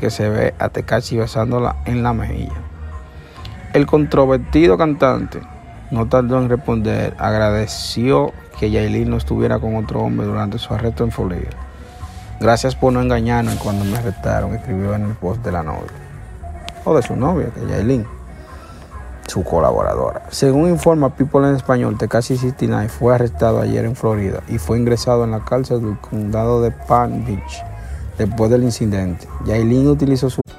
que se ve a Tecachi besándola en la mejilla. El controvertido cantante no tardó en responder, agradeció que Yailin no estuviera con otro hombre durante su arresto en Florida. Gracias por no engañarme cuando me arrestaron, escribió en el post de la novia. O de su novia, que Yailin, su colaboradora. Según informa People en Español, Tekashi 69 fue arrestado ayer en Florida y fue ingresado en la cárcel del condado de Palm Beach después del incidente. Yailin utilizó su...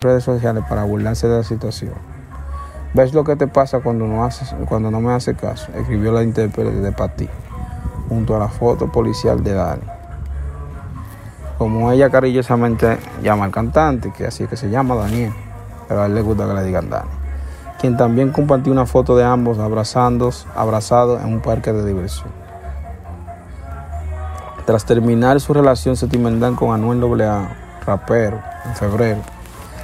Redes sociales para burlarse de la situación. ¿Ves lo que te pasa cuando no, haces, cuando no me hace caso? Escribió la intérprete de Pati, junto a la foto policial de Dani. Como ella cariñosamente llama al cantante, que así es que se llama Daniel, pero a él le gusta que le digan Dani, quien también compartió una foto de ambos abrazados, abrazados en un parque de diversión. Tras terminar su relación sentimental con Anuel AA, rapero, en febrero,